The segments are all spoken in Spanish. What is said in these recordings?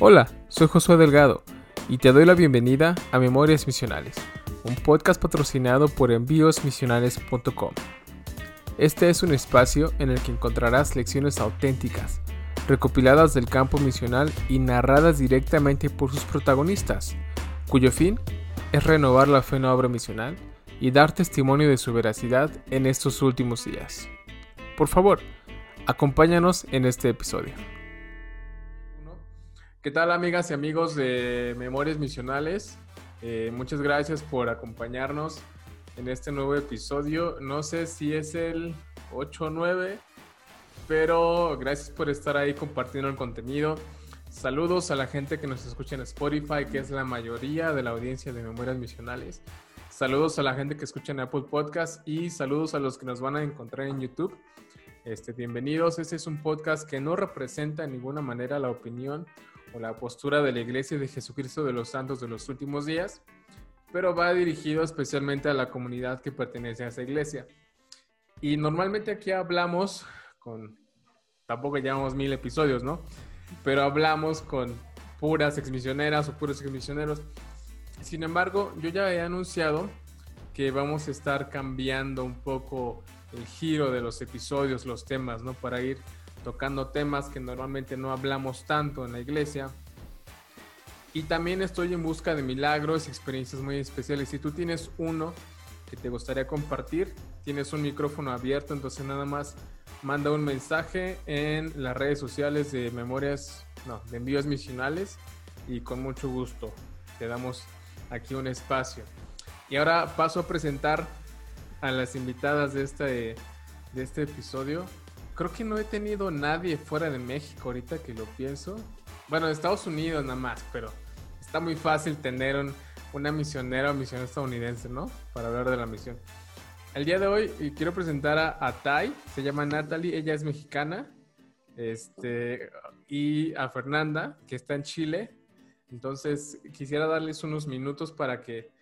Hola, soy Josué Delgado y te doy la bienvenida a Memorias Misionales, un podcast patrocinado por envíosmisionales.com. Este es un espacio en el que encontrarás lecciones auténticas, recopiladas del campo misional y narradas directamente por sus protagonistas, cuyo fin es renovar la fe en la obra misional y dar testimonio de su veracidad en estos últimos días. Por favor, acompáñanos en este episodio. ¿Qué tal amigas y amigos de Memorias Misionales? Eh, muchas gracias por acompañarnos en este nuevo episodio. No sé si es el 8 o 9, pero gracias por estar ahí compartiendo el contenido. Saludos a la gente que nos escucha en Spotify, que es la mayoría de la audiencia de Memorias Misionales. Saludos a la gente que escucha en Apple Podcast y saludos a los que nos van a encontrar en YouTube. Este, bienvenidos. Este es un podcast que no representa en ninguna manera la opinión o la postura de la Iglesia de Jesucristo de los Santos de los últimos días, pero va dirigido especialmente a la comunidad que pertenece a esa iglesia. Y normalmente aquí hablamos con, tampoco llevamos mil episodios, ¿no? Pero hablamos con puras exmisioneras o puros exmisioneros. Sin embargo, yo ya he anunciado que vamos a estar cambiando un poco el giro de los episodios, los temas, ¿no? Para ir tocando temas que normalmente no hablamos tanto en la iglesia. Y también estoy en busca de milagros experiencias muy especiales. Si tú tienes uno que te gustaría compartir, tienes un micrófono abierto, entonces nada más manda un mensaje en las redes sociales de memorias, no, de envíos misionales y con mucho gusto te damos aquí un espacio. Y ahora paso a presentar a las invitadas de este, de este episodio creo que no he tenido nadie fuera de México ahorita que lo pienso. Bueno, de Estados Unidos nada más, pero está muy fácil tener una misionera o misión estadounidense, ¿no? Para hablar de la misión. El día de hoy quiero presentar a, a Tai, se llama Natalie, ella es mexicana, este, y a Fernanda, que está en Chile. Entonces, quisiera darles unos minutos para que,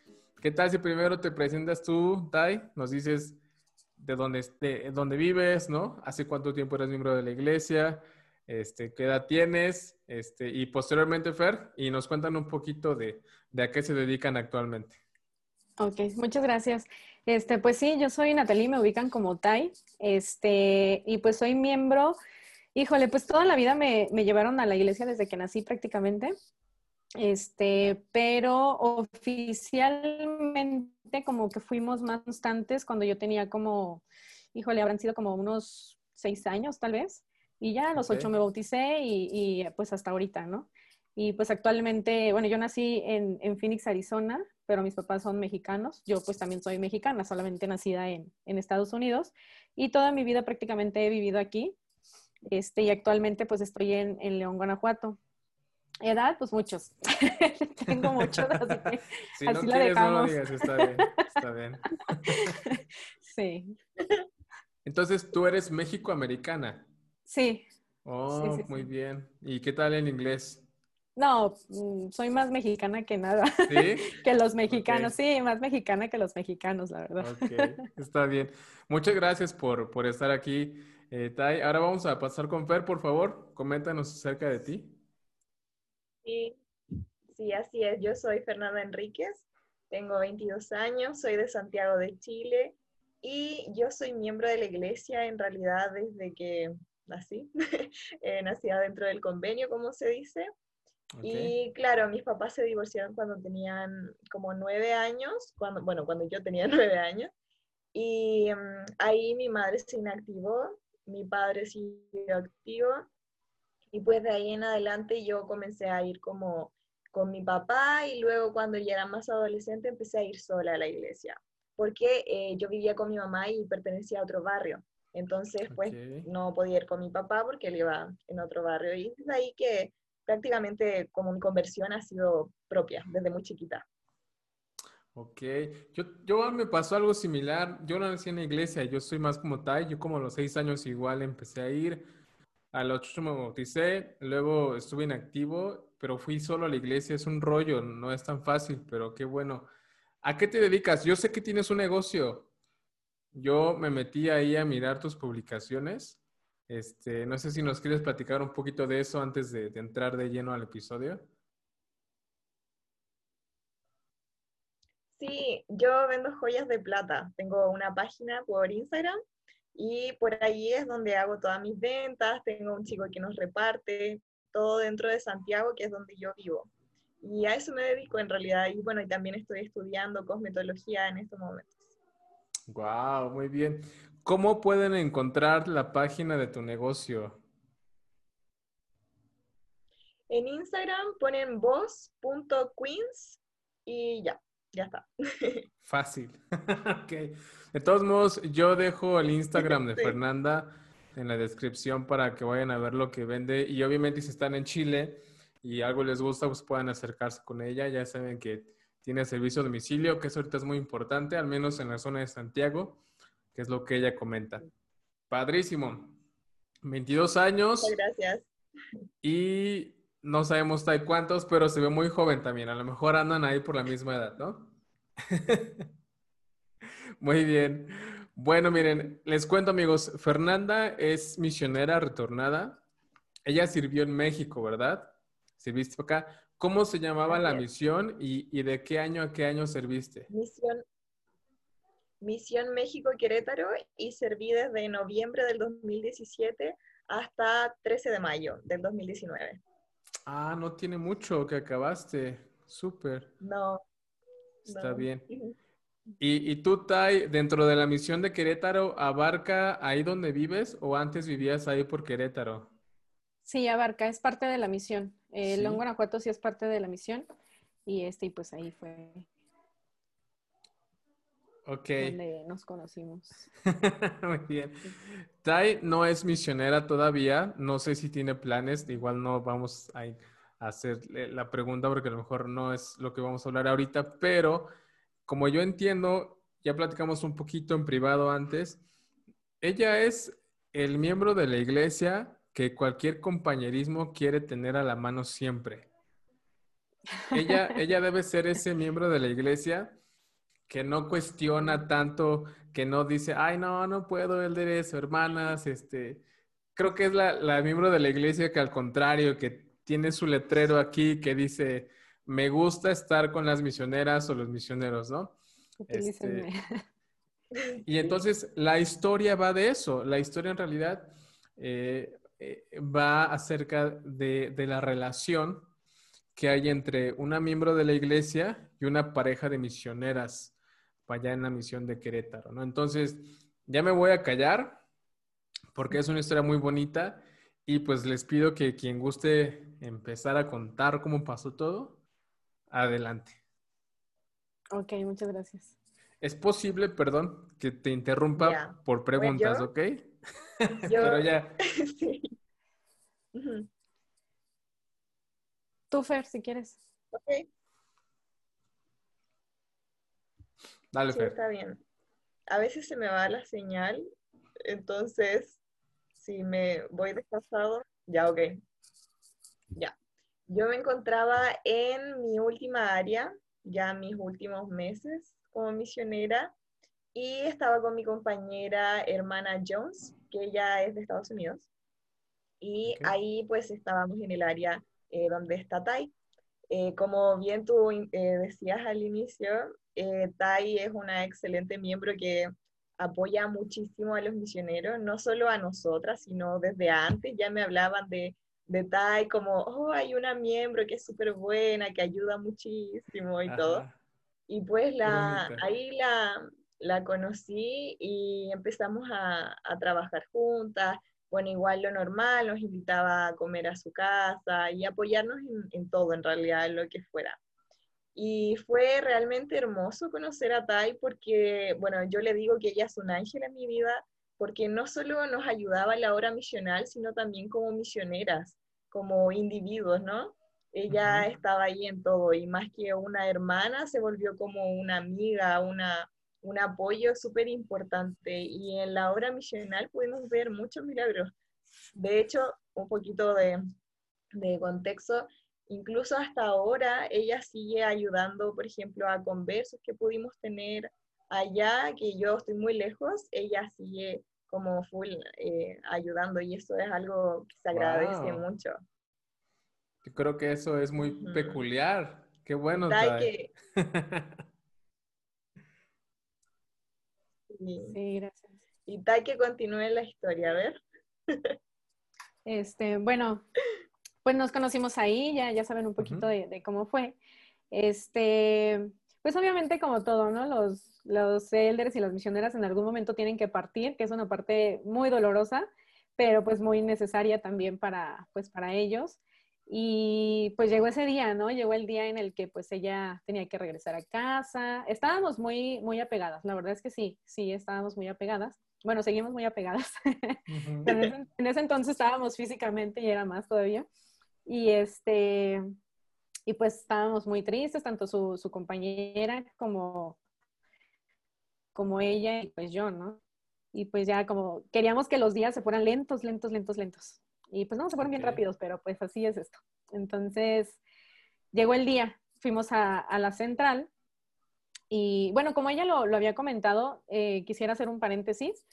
¿qué tal si primero te presentas tú, Tai? Nos dices de dónde, de dónde vives, ¿no? Hace cuánto tiempo eres miembro de la iglesia, este, qué edad tienes, este, y posteriormente Fer, y nos cuentan un poquito de, de a qué se dedican actualmente. Ok, muchas gracias. Este, pues sí, yo soy Natalie, me ubican como Tai, este, y pues soy miembro, híjole, pues toda la vida me, me llevaron a la iglesia desde que nací prácticamente. Este, pero oficialmente como que fuimos más constantes cuando yo tenía como, híjole, habrán sido como unos seis años tal vez. Y ya a los ocho me bauticé y, pues hasta ahorita, ¿no? Y pues actualmente, bueno, yo nací en, en, Phoenix, Arizona, pero mis papás son mexicanos. Yo pues también soy mexicana, solamente nacida en, en Estados Unidos. Y toda mi vida prácticamente he vivido aquí. Este, y actualmente pues estoy en, en León, Guanajuato. Edad, pues muchos. Tengo muchos, así que si así no la quieres, dejamos. No digas, está bien, está bien. sí. Entonces, ¿tú eres México-americana? Sí. Oh, muy bien. ¿Y qué tal en inglés? No, mm, soy más mexicana que nada. ¿Sí? que los mexicanos, sí, más mexicana que los mexicanos, la verdad. Ok, está bien. Muchas gracias por, por estar aquí, eh, Tai. Ahora vamos a pasar con Fer, por favor. Coméntanos acerca de ti. Sí, sí, así es. Yo soy Fernanda Enríquez, tengo 22 años, soy de Santiago de Chile y yo soy miembro de la iglesia en realidad desde que nací, eh, nací dentro del convenio, como se dice. Y claro, mis papás se divorciaron cuando tenían como nueve años, cuando, bueno, cuando yo tenía nueve años. Y mm, ahí mi madre se inactivó, mi padre siguió activo y pues de ahí en adelante yo comencé a ir como con mi papá y luego cuando ya era más adolescente empecé a ir sola a la iglesia, porque eh, yo vivía con mi mamá y pertenecía a otro barrio. Entonces, pues no podía ir con mi papá porque él iba en otro barrio. Y es ahí que prácticamente como mi conversión ha sido propia, desde muy chiquita. Ok, yo, yo me pasó algo similar. Yo no nací en la iglesia, yo soy más como Tai. Yo como a los seis años igual empecé a ir a los ocho me bauticé, luego estuve inactivo, pero fui solo a la iglesia. Es un rollo, no es tan fácil, pero qué bueno. ¿A qué te dedicas? Yo sé que tienes un negocio. Yo me metí ahí a mirar tus publicaciones Este, no sé si nos quieres platicar un poquito de eso antes de, de entrar de lleno al episodio. Sí, yo vendo joyas de plata. Tengo una página por Instagram y por ahí es donde hago todas mis ventas. Tengo un chico que nos reparte todo dentro de Santiago, que es donde yo vivo. Y a eso me dedico en realidad. Y bueno, y también estoy estudiando cosmetología en estos momentos. Wow, muy bien. ¿Cómo pueden encontrar la página de tu negocio? En Instagram ponen voz.queens y ya ya está. Fácil. okay. De todos modos, yo dejo el Instagram de Fernanda en la descripción para que vayan a ver lo que vende. Y obviamente si están en Chile y algo les gusta, pues puedan acercarse con ella. Ya saben que tiene servicio a domicilio, que eso ahorita es muy importante, al menos en la zona de Santiago, que es lo que ella comenta. Padrísimo. 22 años. Muchas gracias. Y no sabemos cuántos, pero se ve muy joven también. A lo mejor andan ahí por la misma edad, ¿no? muy bien. Bueno, miren, les cuento amigos, Fernanda es misionera retornada. Ella sirvió en México, ¿verdad? Sirviste acá. ¿Cómo se llamaba la misión y, y, de qué año a qué año serviste? Misión, misión México Querétaro y serví desde noviembre del 2017 hasta 13 de mayo del 2019. Ah, no tiene mucho que acabaste. Súper. No. Está bien. ¿Y, ¿Y, tú, Tai, dentro de la misión de Querétaro, abarca ahí donde vives o antes vivías ahí por Querétaro? Sí, abarca, es parte de la misión. El ¿Sí? Guanajuato sí es parte de la misión. Y este, y pues ahí fue Ok. donde nos conocimos. Muy bien. Tai no es misionera todavía. No sé si tiene planes. Igual no vamos a hacer la pregunta porque a lo mejor no es lo que vamos a hablar ahorita. Pero como yo entiendo, ya platicamos un poquito en privado antes. Ella es el miembro de la iglesia que cualquier compañerismo quiere tener a la mano siempre. Ella, ella debe ser ese miembro de la iglesia que no cuestiona tanto, que no dice, ay, no, no puedo, él de eso, hermanas, este, creo que es la, la, miembro de la iglesia que al contrario, que tiene su letrero aquí que dice, me gusta estar con las misioneras o los misioneros, ¿no? Este, y entonces la historia va de eso, la historia en realidad eh, eh, va acerca de, de la relación que hay entre una miembro de la iglesia y una pareja de misioneras allá en la misión de Querétaro, ¿no? Entonces, ya me voy a callar porque es una historia muy bonita y pues les pido que quien guste empezar a contar cómo pasó todo, adelante. Ok, muchas gracias. Es posible, perdón, que te interrumpa yeah. por preguntas, ¿ok? Yo... Pero ya. sí. uh -huh. Tú, Fer, si quieres. Ok. Dale, sí, Fer. está bien. A veces se me va la señal, entonces si me voy desfasado, ya, ok. Ya. Yo me encontraba en mi última área, ya mis últimos meses como misionera, y estaba con mi compañera hermana Jones, que ella es de Estados Unidos. Y okay. ahí pues estábamos en el área eh, donde está Tai. Eh, como bien tú eh, decías al inicio, eh, Tai es una excelente miembro que apoya muchísimo a los misioneros, no solo a nosotras, sino desde antes ya me hablaban de, de Tai como, oh, hay una miembro que es súper buena, que ayuda muchísimo y Ajá. todo. Y pues la, ahí la, la conocí y empezamos a, a trabajar juntas, bueno, igual lo normal, nos invitaba a comer a su casa y apoyarnos en, en, todo, en realidad, en lo que fuera. Y fue realmente hermoso conocer a Tai porque, bueno, yo le digo que ella es un ángel en mi vida porque no solo nos ayudaba en la hora misional, sino también como misioneras, como individuos, ¿no? Ella uh -huh. estaba ahí en todo y más que una hermana, se volvió como una amiga, una, un apoyo súper importante y en la obra misional pudimos ver muchos milagros. De hecho, un poquito de, de, contexto, incluso hasta ahora ella sigue ayudando, por ejemplo, a conversos que pudimos tener allá, que yo estoy muy lejos, ella sigue como full eh, ayudando y eso es algo que se agradece Wow. mucho. Yo creo que eso es muy peculiar. Qué bueno, que- y, Sí, gracias. y que continúe la historia, a ver. Este, bueno, pues nos conocimos ahí, ya, ya saben un poquito de, de cómo fue. Este, pues obviamente como todo, ¿no? Los, los elders y las misioneras en algún momento tienen que partir, que es una parte muy dolorosa, pero pues muy necesaria también para, pues para ellos. Y pues llegó ese día, ¿no? Llegó el día en el que pues ella tenía que regresar a casa. Estábamos muy, muy apegadas, la verdad es que sí, sí, estábamos muy apegadas. Bueno, seguimos muy apegadas. Pero en ese, en ese entonces estábamos físicamente y era más todavía. Y este, y pues estábamos muy tristes, tanto su, su compañera como, como ella y pues yo, ¿no? Y pues ya como queríamos que los días se fueran lentos, lentos, lentos, lentos. Y pues no, se fueron bien rápidos, pero pues así es esto. Entonces, llegó el día, fuimos a, a la central y bueno, como ella lo, lo había comentado, eh, quisiera hacer un paréntesis.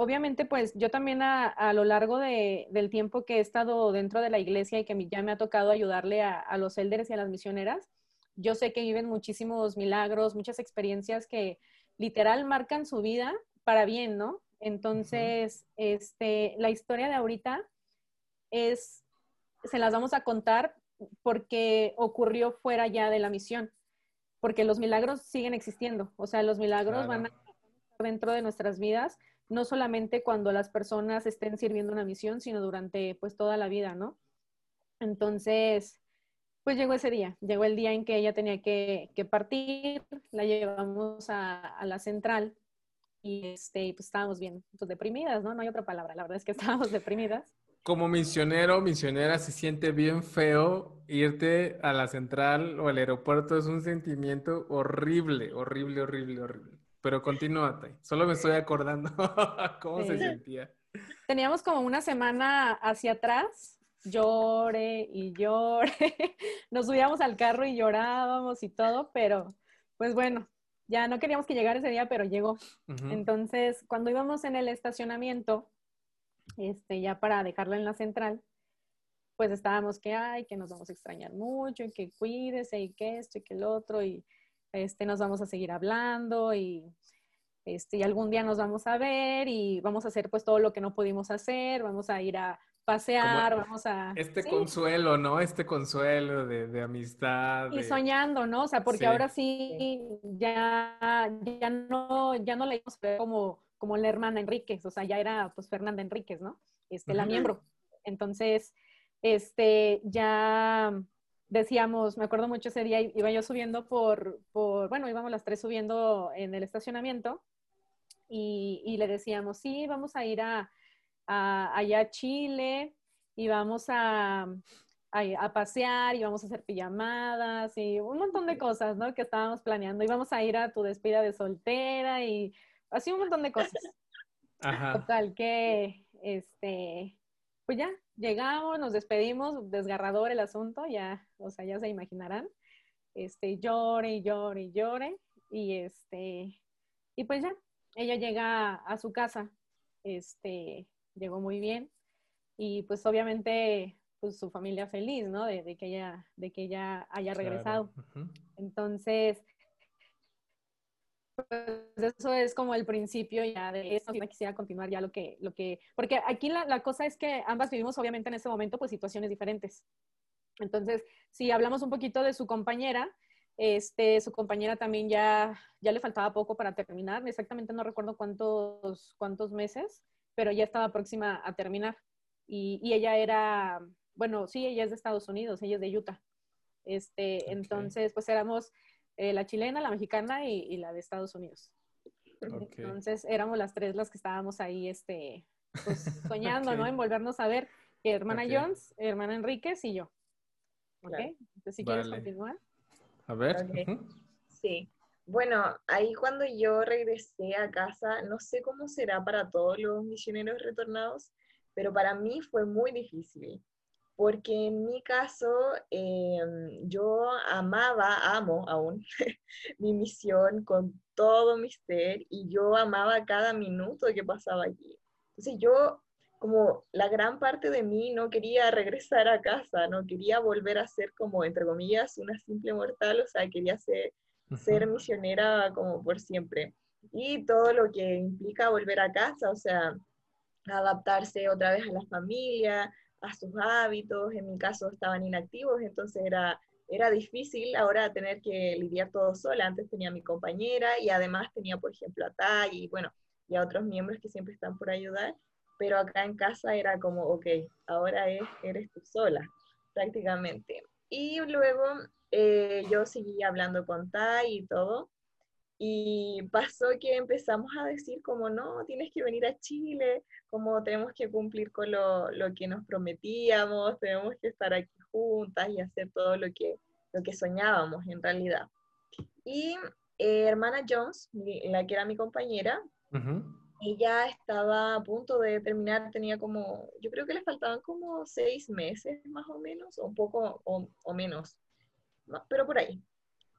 Obviamente, pues yo también a, a lo largo de- del tiempo que he estado dentro de la iglesia y que ya me ha tocado ayudarle a, a los elders y a las misioneras, yo sé que viven muchísimos milagros, muchas experiencias que literal marcan su vida para bien, ¿no? Entonces, este, la historia de ahorita es, se las vamos a contar porque ocurrió fuera ya de la misión, porque los milagros siguen existiendo, o sea, los milagros Claro. van a estar dentro de nuestras vidas, no solamente cuando las personas estén sirviendo una misión, sino durante pues toda la vida, ¿no? Entonces, pues llegó ese día, llegó el día en que ella tenía que, que partir, la llevamos a, a la central y este, pues estábamos bien, pues deprimidas, ¿no? No hay otra palabra, la verdad es que estábamos deprimidas. Como misionero, misionera, se siente bien feo irte a la central o al aeropuerto. Es un sentimiento horrible, horrible, horrible, horrible. Pero continúa, Tai. Solo me estoy acordando cómo se Sí. sentía. Teníamos como una semana hacia atrás, llore y llore. Nos subíamos al carro y llorábamos y todo, pero pues bueno, ya no queríamos que llegara ese día, pero llegó. Ujú. Entonces, cuando íbamos en el estacionamiento, este, ya para dejarla en la central, pues estábamos que, ay, que nos vamos a extrañar mucho, y que cuídese, y que esto, y que el otro, y este, nos vamos a seguir hablando, y, este, y algún día nos vamos a ver, y vamos a hacer pues todo lo que no pudimos hacer, vamos a ir a pasear, Como vamos a... Este sí, consuelo, ¿no? Este consuelo de, de amistad. y de- soñando, ¿no? O sea, porque Sí. ahora sí ya, ya no, ya no la íbamos a ver como, como la hermana Enríquez, o sea, ya era pues Fernanda Enríquez, ¿no? Este, la miembro. Entonces, este, ya decíamos, me acuerdo mucho ese día, iba yo subiendo por, por bueno, íbamos las tres subiendo en el estacionamiento y, y le decíamos, sí, vamos a ir a, a- allá a Chile y vamos a, a, a pasear y vamos a hacer pijamadas y un montón de cosas, ¿no? Que estábamos planeando. Íbamos a ir a tu despedida de soltera y así un montón de cosas. Ajá. Total que, este, pues ya, llegamos, nos despedimos, desgarrador el asunto, ya, o sea, ya se imaginarán. Este, llore y llore y llore. Y este, y pues ya, ella llega a su casa, este, llegó muy bien. Y pues obviamente, pues su familia feliz, ¿no? De, de que ella, de que ella haya Claro. regresado. Entonces, pues eso es como el principio ya de esto. Si me quisiera continuar ya lo que, lo que, porque aquí la, la cosa es que ambas vivimos obviamente en ese momento pues situaciones diferentes. Entonces, si hablamos un poquito de su compañera, este, su compañera también ya, ya le faltaba poco para terminar, exactamente no recuerdo cuántos, cuántos meses, pero ya estaba próxima a terminar. Y, y ella era, bueno, sí, ella es de Estados Unidos, ella es de Utah. Este, Ok. Entonces, pues éramos eh, la chilena, la mexicana y, y la de Estados Unidos. Entonces éramos las tres las que estábamos ahí, este, pues soñando, ¿no? En volvernos a ver, hermana Ok. Jones, hermana Enríquez y yo. ¿Ok? Claro. Entonces, si quieres Vale. continuar. A ver. Ok. ujú. Sí. Bueno, ahí cuando yo regresé a casa, no sé cómo será para todos los misioneros retornados, pero para mí fue muy difícil, porque en mi caso eh, yo amaba, amo aún mi misión con todo mi ser y yo amaba cada minuto que pasaba allí. Entonces yo, como la gran parte de mí, no quería regresar a casa, no quería volver a ser como, entre comillas, una simple mortal, o sea, quería ser, ser misionera como por siempre. Y todo lo que implica volver a casa, o sea, adaptarse otra vez a la familia, a sus hábitos, en mi caso estaban inactivos, entonces era, era difícil ahora tener que lidiar todo sola. Antes tenía a mi compañera y además tenía, por ejemplo, a Tai y bueno, y a otros miembros que siempre están por ayudar, pero acá en casa era como, ok, ahora es, eres tú sola, prácticamente. Y luego eh, yo seguí hablando con Tai y todo, y pasó que empezamos a decir como, no, tienes que venir a Chile, como tenemos que cumplir con lo, lo, que nos prometíamos, tenemos que estar aquí juntas y hacer todo lo que, lo que soñábamos en realidad. Y eh, hermana Jones, la que era mi compañera, ella estaba a punto de terminar, tenía como, yo creo que le faltaban como seis meses más o menos, o un poco o, o menos, pero por ahí.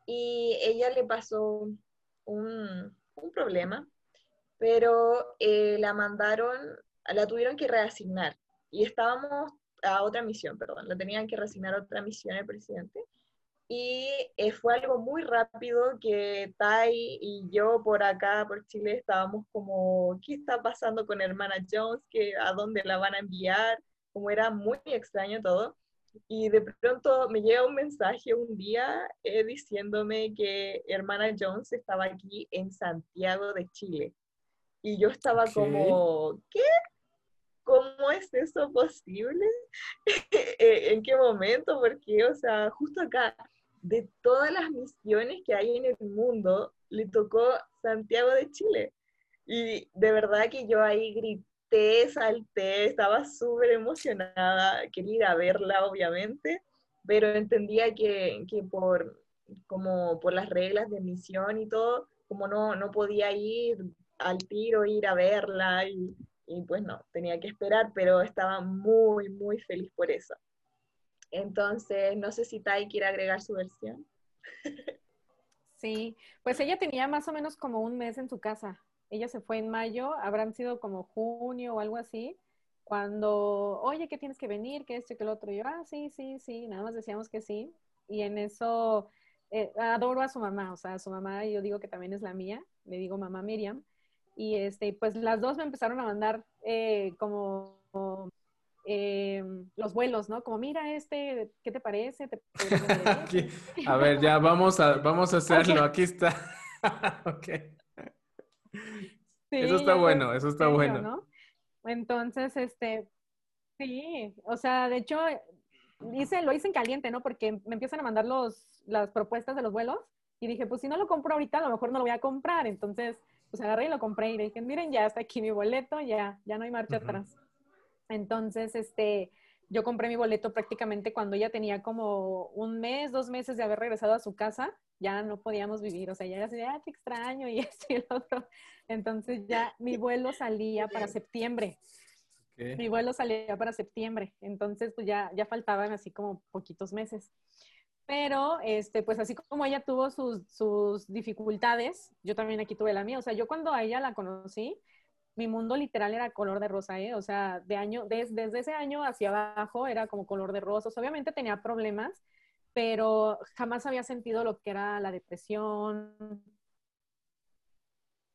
Y ella le pasó un, problema, pero eh, la mandaron, la tuvieron que reasignar y estábamos a otra misión, perdón, la tenían que reasignar a otra misión el presidente. Y eh, fue algo muy rápido que Tai y yo por acá, por Chile, estábamos como, ¿qué está pasando con hermana Jones? ¿Qué, ¿A dónde la van a enviar? Como era muy extraño todo. Y de pronto me llega un mensaje un día eh, diciéndome que hermana Jones estaba aquí en Santiago de Chile. Y yo estaba como, ¿qué? ¿Cómo es eso posible? Eh, ¿En qué momento? Porque, o sea, justo acá, de todas las misiones que hay en el mundo, le tocó Santiago de Chile. Y de verdad que yo ahí grité salté, estaba súper emocionada, quería ir a verla, obviamente, pero entendía que, que, por, como por las reglas de misión y todo, como no, no podía ir al tiro, ir a verla, y, y pues no, tenía que esperar, pero estaba muy, muy feliz por eso. Entonces, no sé si Tai quiere agregar su versión. Sí, pues ella tenía más o menos como un mes en su casa ella se fue en mayo, habrán sido como junio o algo así, cuando, oye, ¿qué tienes que venir? ¿Qué esto y que el otro? Y yo, ah, sí, sí, sí, nada más decíamos que sí. Y en eso eh, adoro a su mamá, o sea, a su mamá yo digo que también es la mía, le digo mamá Miriam. Y este, pues las dos me empezaron a mandar eh, como eh, los vuelos, ¿no? Como, mira este, ¿qué te parece? a ver, ya vamos a, vamos a hacerlo, aquí está. ok eso está bueno, eso está bueno. ¿no? Entonces, este, sí, o sea, de hecho, hice, lo hice en caliente, ¿no? Porque me empiezan a mandar los, las propuestas de los vuelos y dije, pues si no lo compro ahorita, a lo mejor no lo voy a comprar. Entonces, pues agarré y lo compré y dije, miren, ya está aquí mi boleto, ya, ya no hay marcha atrás. Entonces, este, yo compré mi boleto prácticamente cuando ella tenía como un mes, dos meses de haber regresado a su casa ya no podíamos vivir, o sea, ya era así, ah, te extraño y esto y el otro. Entonces ya mi vuelo salía para septiembre. Mi vuelo salía para septiembre, entonces pues ya, ya faltaban así como poquitos meses. Pero, este, pues así como ella tuvo sus, sus dificultades, yo también aquí tuve la mía. O sea, yo cuando a ella la conocí, mi mundo literal era color de rosa, ¿eh? O sea, de año, desde ese año hacia abajo era como color de rosa. obviamente tenía problemas, pero jamás había sentido lo que era la depresión,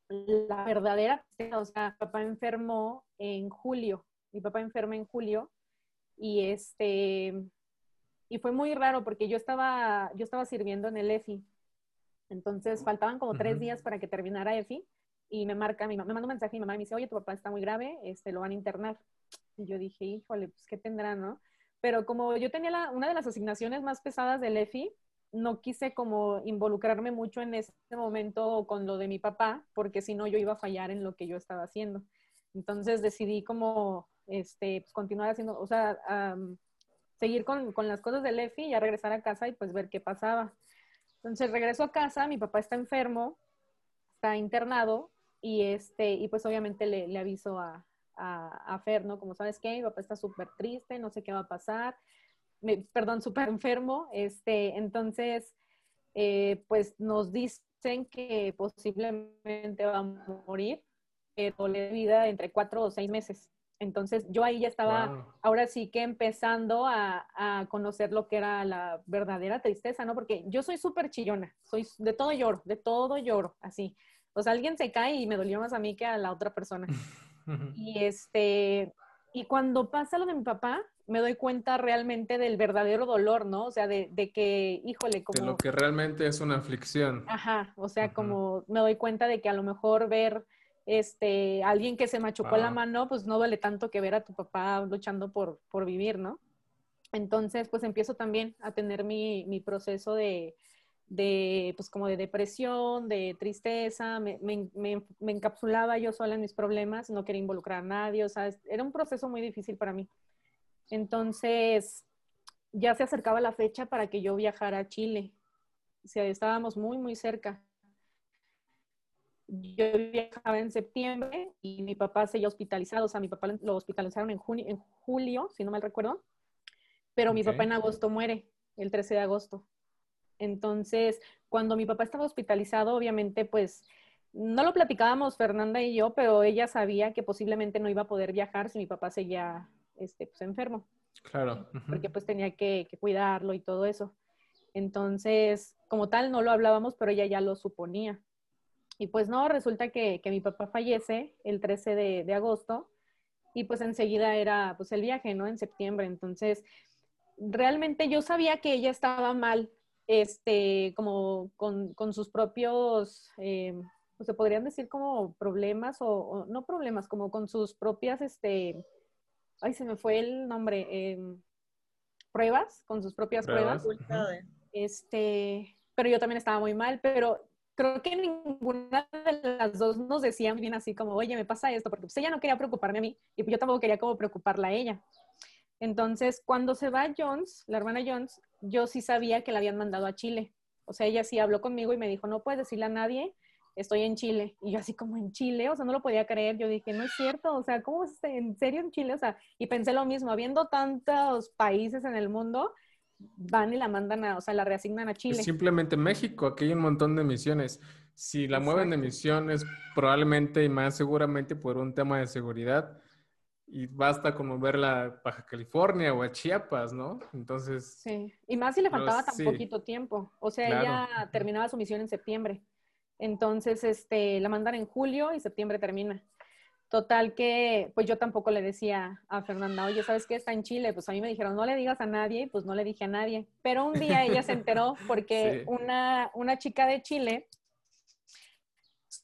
la verdadera, o sea, mi papá enfermó en julio, mi papá enfermó en julio y este, y fue muy raro porque yo estaba, yo estaba sirviendo en el EFI, entonces faltaban como tres días para que terminara EFI y me marca, mi, me manda un mensaje y mi mamá me dice, oye, tu papá está muy grave, este, lo van a internar. Y yo dije, híjole, pues, ¿qué tendrá, no? pero como yo tenía una de las asignaciones más pesadas del EFI, no quise como involucrarme mucho en ese momento con lo de mi papá, porque si no yo iba a fallar en lo que yo estaba haciendo. Entonces decidí como este, pues, continuar haciendo, o sea, seguir con, con, las cosas del EFI, ya regresar a casa y pues ver qué pasaba. Entonces regreso a casa, mi papá está enfermo, está internado y, este, y pues obviamente le, le aviso a, a, Fer, ¿no? Como sabes qué, mi papá está súper triste, no sé qué va a pasar, me, perdón, súper enfermo, este, entonces, eh, pues nos dice dicen que posiblemente va a morir, pero le vida entre cuatro o seis meses. Entonces yo ahí ya estaba, ahora sí que empezando a, a, conocer lo que era la verdadera tristeza, ¿no? Porque yo soy súper chillona, soy de todo lloro, de todo lloro, así. O sea, alguien se cae y me dolió más a mí que a la otra persona. y este, y cuando pasa lo de mi papá, me doy cuenta realmente del verdadero dolor, ¿no? O sea, de, de que, híjole, como... De lo que realmente es una aflicción. Ajá, o sea, como me doy cuenta de que a lo mejor ver este, alguien que se machucó la mano, pues no duele tanto que ver a tu papá luchando por, por vivir, ¿no? Entonces, pues empiezo también a tener mi, mi proceso de, de, pues como de depresión, de tristeza, me, me, me, encapsulaba yo sola en mis problemas, no quería involucrar a nadie, o sea, era un proceso muy difícil para mí. Entonces, ya se acercaba la fecha para que yo viajara a Chile. O sea, estábamos muy, muy cerca yo viajaba en septiembre y mi papá se había hospitalizado, o sea, mi papá lo hospitalizaron en, junio, en julio, si no mal recuerdo, pero mi papá en agosto muere, el 13 de agosto. Entonces, cuando mi papá estaba hospitalizado, obviamente, pues, no lo platicábamos Fernanda y yo, pero ella sabía que posiblemente no iba a poder viajar si mi papá seguía este, pues, enfermo. Claro. Porque pues tenía que, que cuidarlo y todo eso. Entonces, como tal, no lo hablábamos, pero ella ya lo suponía. Y pues no, resulta que, mi papá fallece el 13 de, agosto y pues enseguida era pues el viaje, ¿no? En septiembre. Entonces, realmente yo sabía que ella estaba mal, este, como con, sus propios, eh, se podrían decir como problemas o, no problemas, como con sus propias, este, ay, se me fue el nombre, em, pruebas, con sus propias pruebas. pruebas. Este, pero yo también estaba muy mal, pero creo que ninguna de las dos nos decían bien así como, oye, me pasa esto, porque pues ella no quería preocuparme a mí y yo tampoco quería como preocuparla a ella. Entonces, cuando se va Jones, la hermana Jones, yo sí sabía que la habían mandado a Chile. O sea, ella sí habló conmigo y me dijo, no puedes decirle a nadie, estoy en Chile. Y yo así como en Chile, o sea, no lo podía creer. Yo dije, no es cierto, o sea, ¿cómo es en serio en Chile? O sea, y pensé lo mismo, habiendo tantos países en el mundo, van y la mandan a, o sea, la reasignan a Chile. Simplemente México, aquí hay un montón de misiones. Si la mueven de misiones, probablemente y más seguramente por un tema de seguridad. Y basta como verla a Baja California o a Chiapas, ¿no? Entonces. Sí, y más si le faltaba tan poquito tiempo. O sea, ella terminaba su misión en septiembre. Entonces, este, la mandan en julio y septiembre termina. Total que, pues yo tampoco le decía a Fernanda, oye, ¿sabes qué? Está en Chile. Pues a mí me dijeron, no le digas a nadie, pues no le dije a nadie. Pero un día ella se enteró porque una, una chica de Chile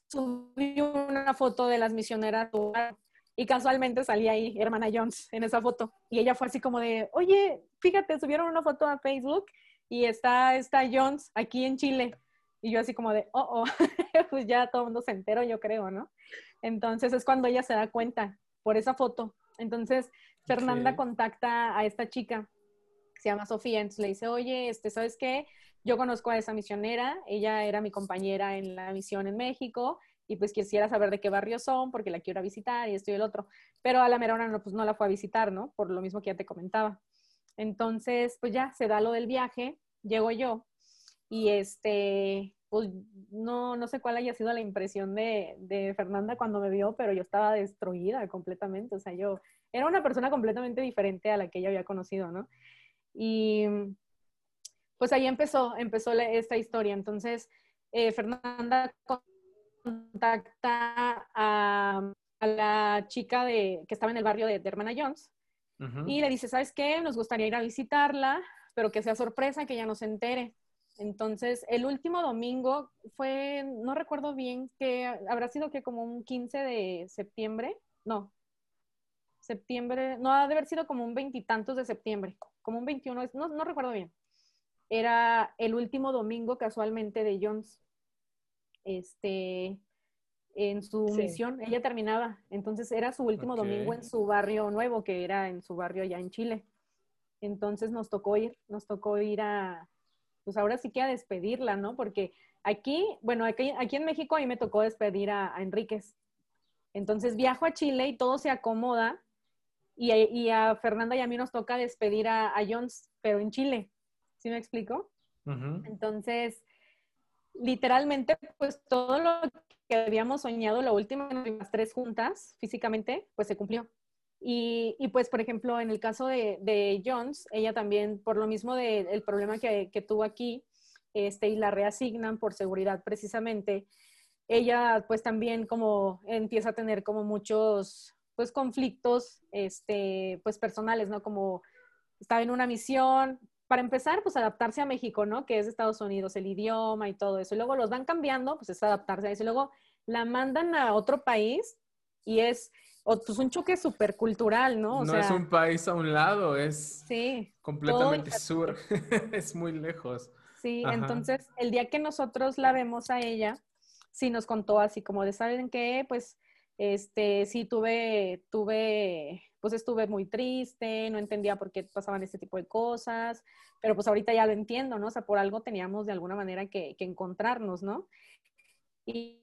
subió una foto de las misioneras y casualmente salía ahí hermana Jones en esa foto. Y ella fue así como de, oye, fíjate, subieron una foto a Facebook y está, está Jones aquí en Chile. Y yo así como de, oh, oh, pues ya todo el mundo se enteró, yo creo, ¿no? Entonces es cuando ella se da cuenta por esa foto. Entonces Fernanda contacta a esta chica, se llama Sofía, entonces le dice, oye, este, ¿sabes qué? Yo conozco a esa misionera, ella era mi compañera en la misión en México y pues quisiera saber de qué barrio son porque la quiero visitar y esto y el otro. Pero a la Merona no, pues no la fue a visitar, ¿no? Por lo mismo que ya te comentaba. Entonces, pues ya se da lo del viaje, llego yo y este, pues no, no sé cuál haya sido la impresión de, de, Fernanda cuando me vio, pero yo estaba destruida completamente. O sea, yo era una persona completamente diferente a la que ella había conocido, ¿no? Y pues ahí empezó, empezó esta historia. Entonces, eh, Fernanda contacta a, a, la chica de, que estaba en el barrio de, de Hermana Jones y le dice, ¿sabes qué? Nos gustaría ir a visitarla, pero que sea sorpresa, que ella no se entere. Entonces, el último domingo fue, no recuerdo bien, que habrá sido que como un 15 de septiembre, no, septiembre, no, ha de haber sido como un veintitantos de septiembre, como un 21, no, no recuerdo bien. Era el último domingo casualmente de Jones, este, en su misión, ella terminaba, entonces era su último domingo en su barrio nuevo, que era en su barrio allá en Chile. Entonces nos tocó ir, nos tocó ir a, pues ahora sí que a despedirla, ¿no? Porque aquí, bueno, aquí, aquí en México a mí me tocó despedir a, Enríquez. Entonces viajo a Chile y todo se acomoda y, a Fernanda y a mí nos toca despedir a, Jones, pero en Chile. ¿Sí me explico? Entonces, literalmente, pues todo lo que habíamos soñado, la última, las tres juntas, físicamente, pues se cumplió. Y, y, pues, por ejemplo, en el caso de, de Jones, ella también, por lo mismo del problema que, que, tuvo aquí, este, y la reasignan por seguridad precisamente, ella pues también como empieza a tener como muchos pues conflictos este, pues personales, ¿no? Como estaba en una misión, para empezar, pues adaptarse a México, ¿no? Que es Estados Unidos, el idioma y todo eso. Y luego los van cambiando, pues es adaptarse a eso. Y luego la mandan a otro país y es pues un choque súper cultural, ¿no? O no es un país a un lado, es sí, completamente sur, es muy lejos. Sí, entonces el día que nosotros la vemos a ella, sí nos contó así como de, ¿saben qué? Pues, este, sí tuve, tuve, pues estuve muy triste, no entendía por qué pasaban este tipo de cosas, pero pues ahorita ya lo entiendo, ¿no? O sea, por algo teníamos de alguna manera que, que encontrarnos, ¿no? Y,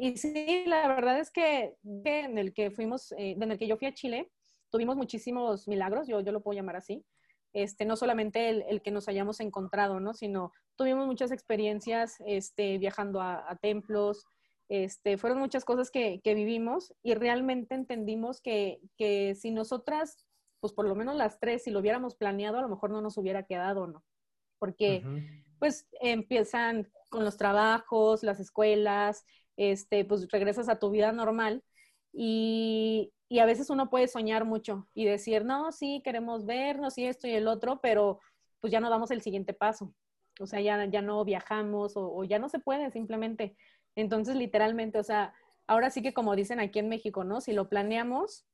y, sí, la verdad es que en el que fuimos, eh, en el que yo fui a Chile, tuvimos muchísimos milagros, yo, yo lo puedo llamar así. Este, no solamente el, el, que nos hayamos encontrado, ¿no? Sino tuvimos muchas experiencias este, viajando a templos, este, fueron muchas cosas que, que, vivimos y realmente entendimos que, que si nosotras, pues por lo menos las tres, si lo hubiéramos planeado, a lo mejor no nos hubiera quedado, ¿no? Porque pues empiezan con los trabajos, las escuelas, este, pues regresas a tu vida normal y, y, a veces uno puede soñar mucho y decir, no, sí, queremos vernos y esto y el otro, pero pues ya no damos el siguiente paso. O sea, ya, ya no viajamos o, o ya no se puede simplemente. Entonces, literalmente, o sea, ahora sí que como dicen aquí en México, ¿no? Si lo planeamos,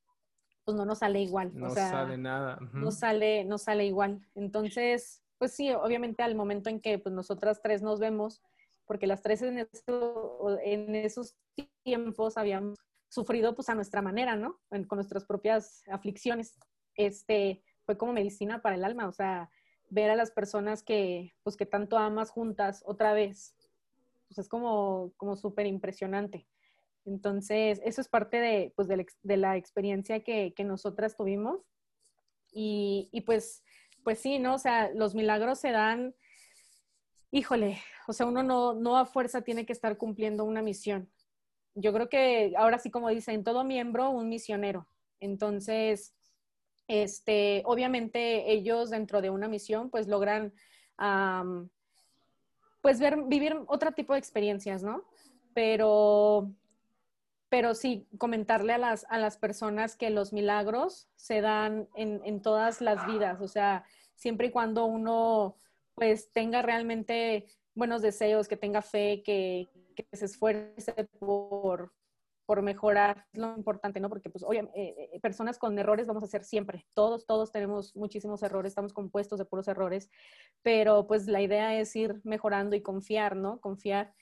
pues no nos sale igual. No o sea, sale nada. No sale, no sale igual. Entonces, pues sí, obviamente al momento en que pues nosotras tres nos vemos, porque las tres en, en esos tiempos habíamos sufrido pues a nuestra manera, ¿no? con nuestras propias aflicciones. Este, fue como medicina para el alma, o sea, ver a las personas que, pues que tanto amas juntas otra vez, pues es como, como súper impresionante. Entonces, eso es parte de, pues, de, la, experiencia que, que, nosotras tuvimos. Y, y, pues, pues sí, ¿no? O sea, los milagros se dan, híjole, o sea, uno no, no a fuerza tiene que estar cumpliendo una misión. Yo creo que ahora sí, como dicen, todo miembro, un misionero. Entonces, este, obviamente ellos dentro de una misión, pues logran pues ver, vivir otro tipo de experiencias, ¿no? Pero, pero sí, comentarle a las, a las personas que los milagros se dan en, en todas las vidas, o sea, siempre y cuando uno pues tenga realmente buenos deseos, que tenga fe, que, que se esfuerce por, por mejorar, lo importante, ¿no? Porque, pues, oye, eh, eh, personas con errores vamos a hacer siempre. Todos, todos tenemos muchísimos errores, estamos compuestos de puros errores, pero pues la idea es ir mejorando y confiar, ¿no? Confiar.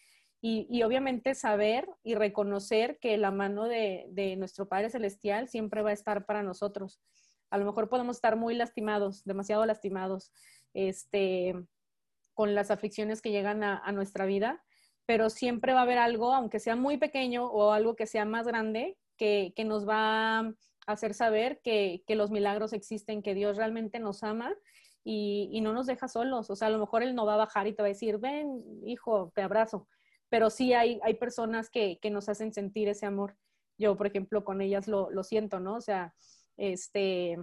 Y, obviamente saber y reconocer que la mano de, nuestro Padre Celestial siempre va a estar para nosotros. A lo mejor podemos estar muy lastimados, demasiado lastimados, este, con las aflicciones que llegan a nuestra vida, pero siempre va a haber algo, aunque sea muy pequeño o algo que sea más grande, que, que nos va a hacer saber que, que, los milagros existen, que Dios realmente nos ama y, y, no nos deja solos. O sea, a lo mejor Él no va a bajar y te va a decir, ven, hijo, te abrazo. Pero sí hay, hay personas que, que nos hacen sentir ese amor. Yo, por ejemplo, con ellas lo, lo siento, ¿no? O sea, este,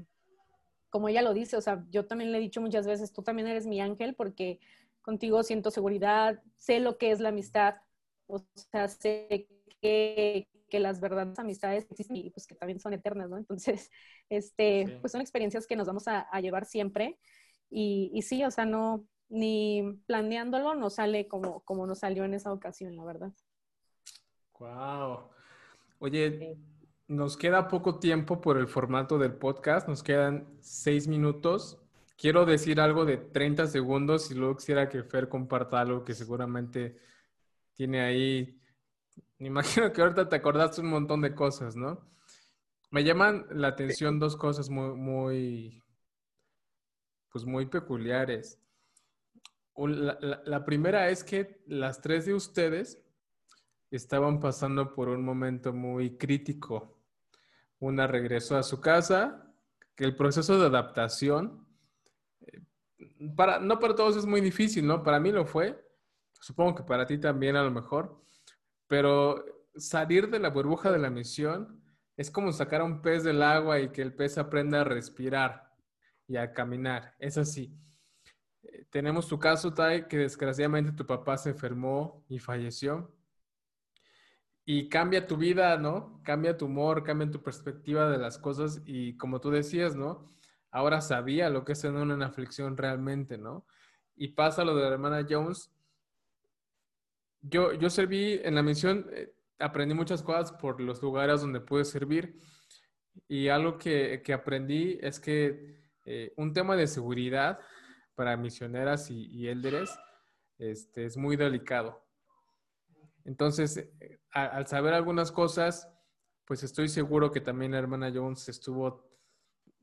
como ella lo dice, o sea, yo también le he dicho muchas veces, tú también eres mi ángel porque contigo siento seguridad, sé lo que es la amistad, o sea, sé que, que las verdaderas amistades existen y pues que también son eternas, ¿no? Entonces, este, sí. pues son experiencias que nos vamos a, a llevar siempre y, y, sí, o sea, no, ni planeándolo no sale como, como nos salió en esa ocasión, la verdad. Wow. Oye, nos queda poco tiempo por el formato del podcast, nos quedan seis minutos quiero decir algo de 30 segundos y luego quisiera que Fer comparta algo que seguramente tiene ahí. Me imagino que ahorita te acordaste un montón de cosas, ¿no? Me llaman la atención dos cosas muy, pues muy peculiares. La, la primera es que las tres de ustedes estaban pasando por un momento muy crítico. Una regresó a su casa, que el proceso de adaptación no para todos es muy difícil, ¿no? Para mí lo fue, supongo que para ti también a lo mejor, pero salir de la burbuja de la misión es como sacar a un pez del agua y que el pez aprenda a respirar y a caminar. Es así. Eh, tenemos tu caso, Tai, que desgraciadamente tu papá se enfermó y falleció. Y cambia tu vida, ¿no? Cambia tu humor, cambia tu perspectiva de las cosas y como tú decías, ¿no? Ahora sabía lo que es tener una aflicción realmente, ¿no? Y pasa lo de la hermana Jones. Yo, yo serví en la misión, eh, aprendí muchas cosas por los lugares donde pude servir y algo que, que aprendí es que eh, un tema de seguridad para misioneras y, y este, es muy delicado. Entonces, eh, al saber algunas cosas, pues estoy seguro que también la hermana Jones estuvo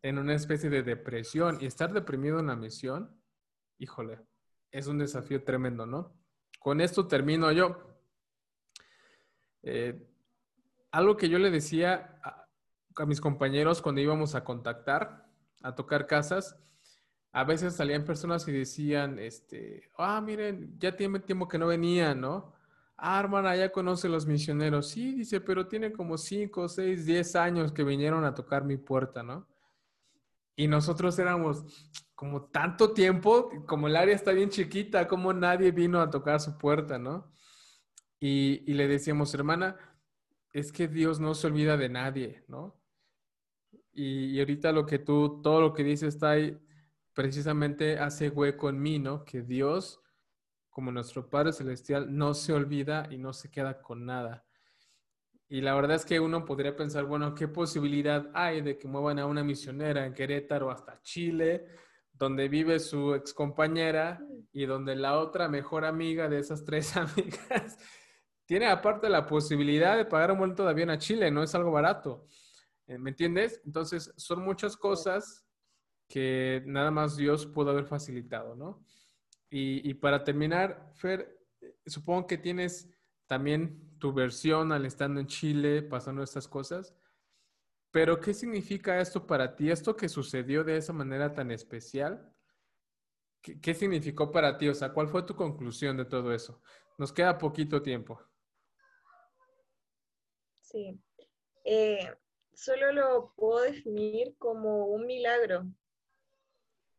en una especie de depresión y estar deprimido en la misión, híjole, es un desafío tremendo, ¿no? Con esto termino yo. Eh, algo que yo le decía a, mis compañeros cuando íbamos a contactar, a tocar casas, a veces salían personas y decían, este, ah, miren, ya tiene tiempo que no venía, ¿no? Ah, hermana, ya conoce los misioneros. Sí, dice, pero tiene como 5, 6, 10 años que vinieron a tocar mi puerta, ¿no? Y nosotros éramos como tanto tiempo, como el área está bien chiquita, como nadie vino a tocar su puerta, ¿no? Y, le decíamos, hermana, es que Dios no se olvida de nadie, ¿no? Y, ahorita lo que tú, todo lo que dices está ahí, precisamente hace hueco en mí, ¿no? Que Dios, como nuestro Padre Celestial, no se olvida y no se queda con nada. Y la verdad es que uno podría pensar, bueno, ¿qué posibilidad hay de que muevan a una misionera en Querétaro hasta Chile, donde vive su excompañera y donde la otra mejor amiga de esas tres amigas tiene aparte la posibilidad de pagar un vuelto de avión a Chile, no es algo barato. Eh, ¿Me entiendes? Entonces, son muchas cosas que nada más Dios pudo haber facilitado, ¿no? Y, para terminar, Fer, supongo que tienes también tu versión al estando en Chile, pasando estas cosas. Pero, ¿qué significa esto para ti? Esto que sucedió de esa manera tan especial, ¿qué, qué significó para ti? O sea, ¿cuál fue tu conclusión de todo eso? Nos queda poquito tiempo. Sí. Eh, solo lo puedo definir como un milagro.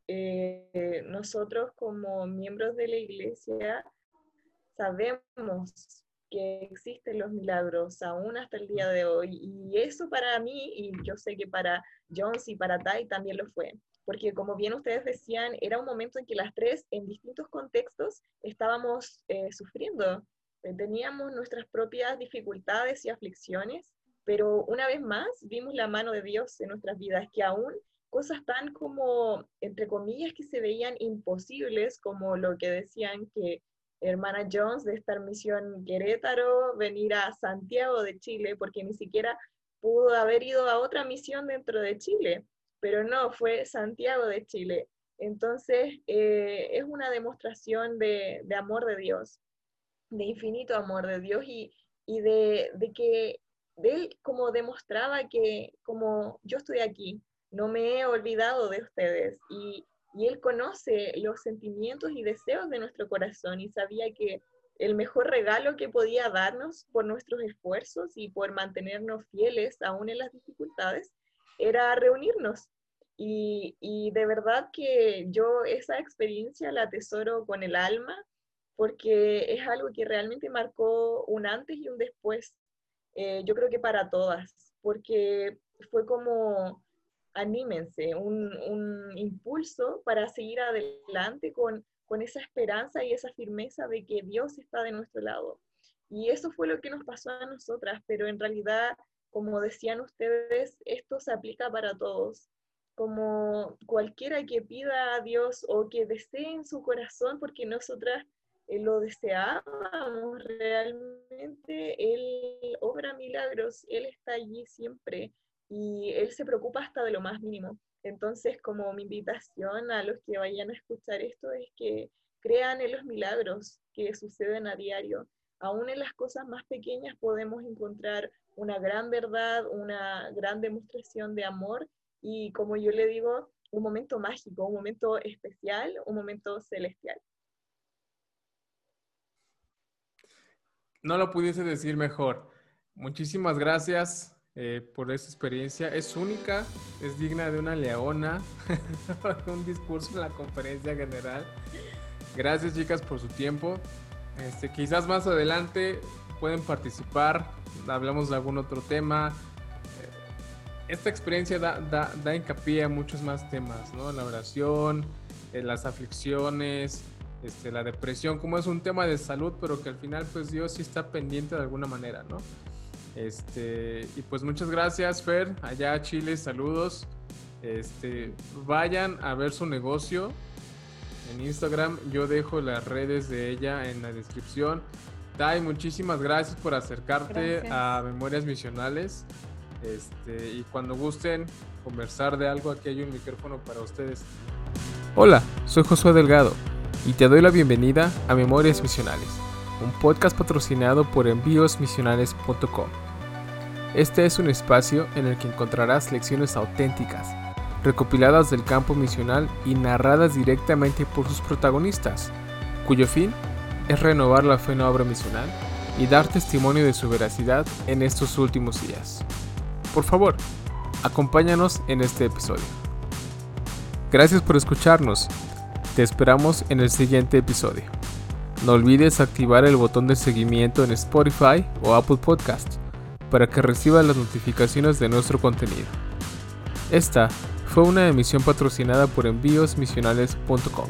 Eh, nosotros como miembros de la iglesia sabemos que existen los milagros aún hasta el día de hoy. Y eso para mí y yo sé que para Jones y para Tai también lo fue porque como bien ustedes decían era un momento en que las tres en distintos contextos estábamos eh, sufriendo. Eh, teníamos nuestras propias dificultades y aflicciones, pero una vez más vimos la mano de Dios en nuestras vidas, que aún cosas tan como, entre comillas, que se veían imposibles, como lo que decían que hermana Jones de esta misión Querétaro, venir a Santiago de Chile, porque ni siquiera pudo haber ido a otra misión dentro de Chile, pero no, fue Santiago de Chile. Entonces, eh, es una demostración de, de amor de Dios de infinito amor de Dios y, de, que Él como demostraba que como yo estoy aquí, no me he olvidado de ustedes y, y Él conoce los sentimientos y deseos de nuestro corazón y sabía que el mejor regalo que podía darnos por nuestros esfuerzos y por mantenernos fieles aún en las dificultades era reunirnos. Y, de verdad que yo esa experiencia la atesoro con el alma porque es algo que realmente marcó un antes y un después, eh, yo creo que para todas, porque fue como, anímense, un, un impulso para seguir adelante con, con esa esperanza y esa firmeza de que Dios está de nuestro lado. Y eso fue lo que nos pasó a nosotras, pero en realidad, como decían ustedes, esto se aplica para todos. Como cualquiera que pida a Dios o que desee en su corazón, porque nosotras eh, lo deseábamos realmente, Él obra milagros, Él está allí siempre y Él se preocupa hasta de lo más mínimo. Entonces, como mi invitación a los que vayan a escuchar esto es que crean en los milagros que suceden a diario. Aún en las cosas más pequeñas podemos encontrar una gran verdad, una gran demostración de amor y, como yo le digo, un momento mágico, un momento especial, un momento celestial. no lo pudiese decir mejor. Muchísimas gracias eh, por esta experiencia. Es única, es digna de una leona, un discurso en la conferencia general. Gracias chicas por su tiempo. Este, quizás más adelante pueden participar, hablamos de algún otro tema. Eh, esta experiencia da, da, da hincapié a muchos más temas, ¿no? La oración, eh, las aflicciones, este, la depresión, como es un tema de salud, pero que al final pues Dios sí está pendiente de alguna manera, ¿no? Este, y pues muchas gracias, Fer, allá a Chile, saludos. Este, vayan a ver su negocio en Instagram, yo dejo las redes de ella en la descripción. Tai, muchísimas gracias por acercarte a Memorias Misionales. Este, y cuando gusten conversar de algo, aquí hay un micrófono para ustedes. Hola, soy Josué Delgado y te doy la bienvenida a Memorias Misionales, un podcast patrocinado por envíosmisionales.com. Este es un espacio en el que encontrarás lecciones auténticas, recopiladas del campo misional y narradas directamente por sus protagonistas, cuyo fin es renovar la fe en la obra misional y dar testimonio de su veracidad en estos últimos días. Por favor, acompáñanos en este episodio. Gracias por escucharnos te esperamos en el siguiente episodio. No olvides activar el botón de seguimiento en Spotify o Apple Podcast para que recibas las notificaciones de nuestro contenido. Esta fue una emisión patrocinada por envíosmisionales.com.